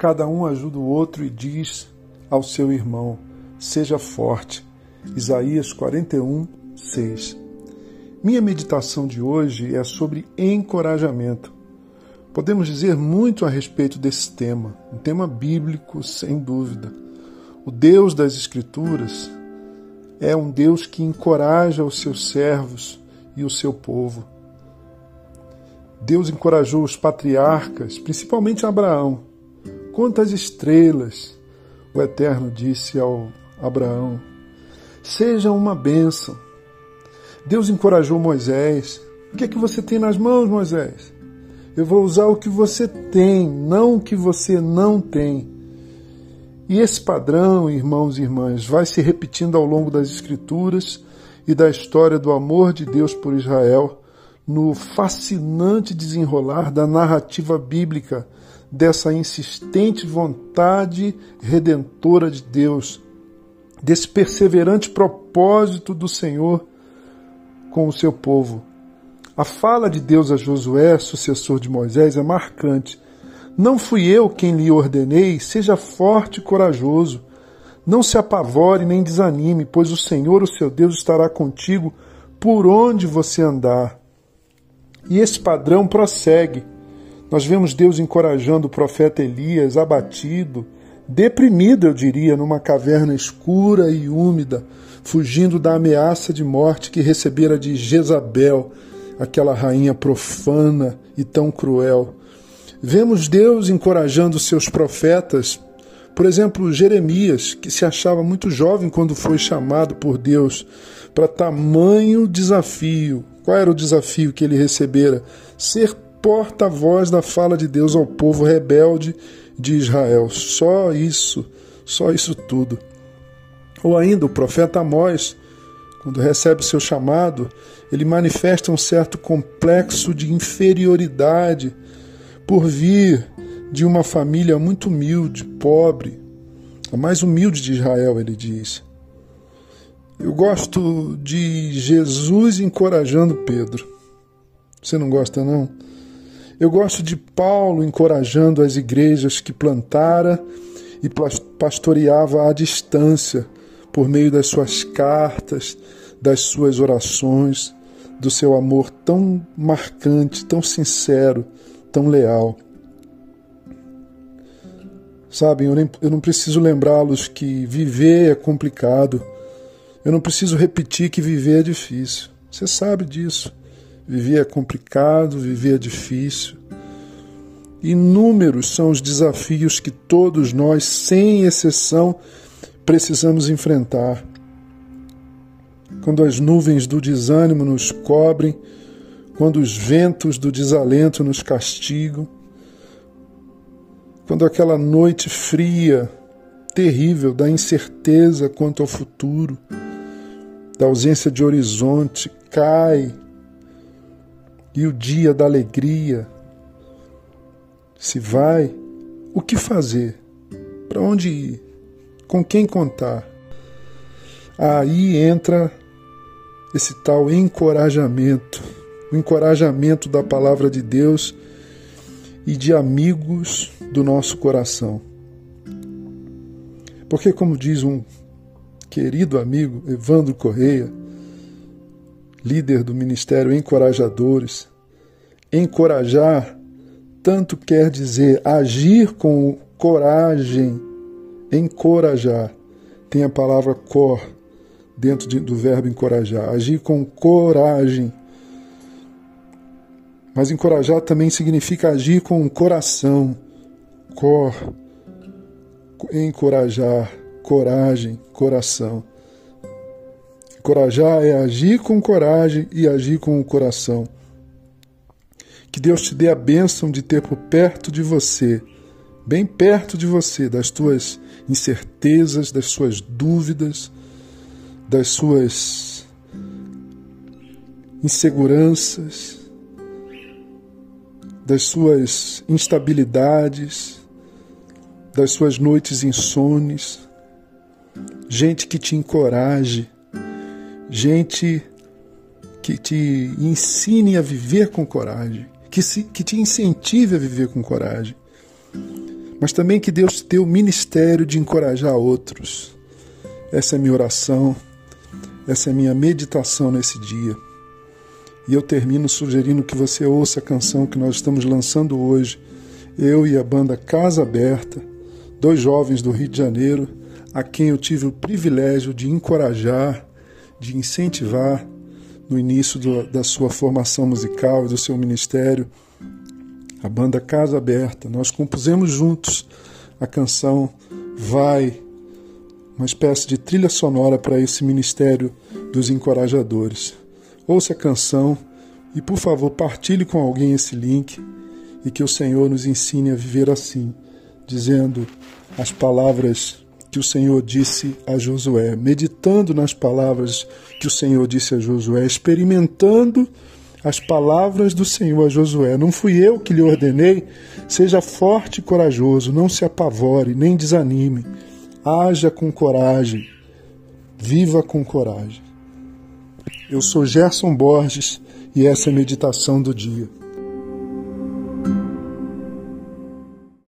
cada um ajuda o outro e diz ao seu irmão: Seja forte. Isaías 41, 6. Minha meditação de hoje é sobre encorajamento. Podemos dizer muito a respeito desse tema, um tema bíblico, sem dúvida. O Deus das Escrituras é um Deus que encoraja os seus servos e o seu povo. Deus encorajou os patriarcas, principalmente Abraão. Quantas estrelas o Eterno disse ao Abraão: Seja uma bênção. Deus encorajou Moisés. O que é que você tem nas mãos, Moisés? Eu vou usar o que você tem, não o que você não tem. E esse padrão, irmãos e irmãs, vai se repetindo ao longo das Escrituras e da história do amor de Deus por Israel, no fascinante desenrolar da narrativa bíblica dessa insistente vontade redentora de Deus, desse perseverante propósito do Senhor com o seu povo. A fala de Deus a Josué, sucessor de Moisés, é marcante. Não fui eu quem lhe ordenei, seja forte e corajoso. Não se apavore nem desanime, pois o Senhor, o seu Deus, estará contigo por onde você andar. E esse padrão prossegue. Nós vemos Deus encorajando o profeta Elias, abatido, deprimido, eu diria, numa caverna escura e úmida, fugindo da ameaça de morte que recebera de Jezabel, aquela rainha profana e tão cruel. Vemos Deus encorajando seus profetas, por exemplo, Jeremias, que se achava muito jovem quando foi chamado por Deus para tamanho desafio. Qual era o desafio que ele recebera? Ser porta-voz da fala de Deus ao povo rebelde de Israel. Só isso, só isso tudo. Ou ainda o profeta Amós, quando recebe seu chamado, ele manifesta um certo complexo de inferioridade por vir de uma família muito humilde, pobre, a mais humilde de Israel, ele diz. Eu gosto de Jesus encorajando Pedro. Você não gosta, não? Eu gosto de Paulo encorajando as igrejas que plantara e pastoreava à distância por meio das suas cartas, das suas orações, do seu amor tão marcante, tão sincero, tão leal. Sabem, eu, eu não preciso lembrá-los que viver é complicado. Eu não preciso repetir que viver é difícil. Você sabe disso. Viver é complicado, viver é difícil. Inúmeros são os desafios que todos nós, sem exceção, precisamos enfrentar. Quando as nuvens do desânimo nos cobrem, quando os ventos do desalento nos castigam, quando aquela noite fria, terrível da incerteza quanto ao futuro, da ausência de horizonte cai e o dia da alegria se vai, o que fazer? Para onde ir? Com quem contar? Aí entra esse tal encorajamento, o encorajamento da palavra de Deus e de amigos do nosso coração. Porque, como diz um querido amigo, Evandro Correia, líder do Ministério Encorajadores, encorajar tanto quer dizer agir com coragem, encorajar. Tem a palavra cor dentro de, do verbo encorajar. Agir com coragem. Mas encorajar também significa agir com coração. Cor. Encorajar. Coragem. Coração. Encorajar é agir com coragem e agir com o coração. Que Deus te dê a bênção de ter por perto de você, bem perto de você, das tuas incertezas, das suas dúvidas, das suas inseguranças, das suas instabilidades, das suas noites insones. Gente que te encoraje, gente que te ensine a viver com coragem que, se, que te incentive a viver com coragem. mas também que Deus te dê o ministério de encorajar outros. Essa é a minha oração, essa é a minha meditação nesse dia. E eu termino sugerindo que você ouça a canção que nós estamos lançando hoje, eu e a banda Casa Aberta, dois jovens do Rio de Janeiro, a quem eu tive o privilégio de encorajar, de incentivar no início do, da sua formação musical e do seu ministério a banda Casa Aberta. Nós compusemos juntos a canção Vai, uma espécie de trilha sonora para esse ministério dos encorajadores. Ouça a canção e, por favor, partilhe com alguém esse link e que o Senhor nos ensine a viver assim, dizendo as palavras que o Senhor disse a Josué, meditando nas palavras que o Senhor disse a Josué, experimentando as palavras do Senhor a Josué: Não fui eu que lhe ordenei? Seja forte e corajoso, não se apavore, nem desanime. Haja com coragem, viva com coragem. Eu sou Gerson Borges e essa é a meditação do dia.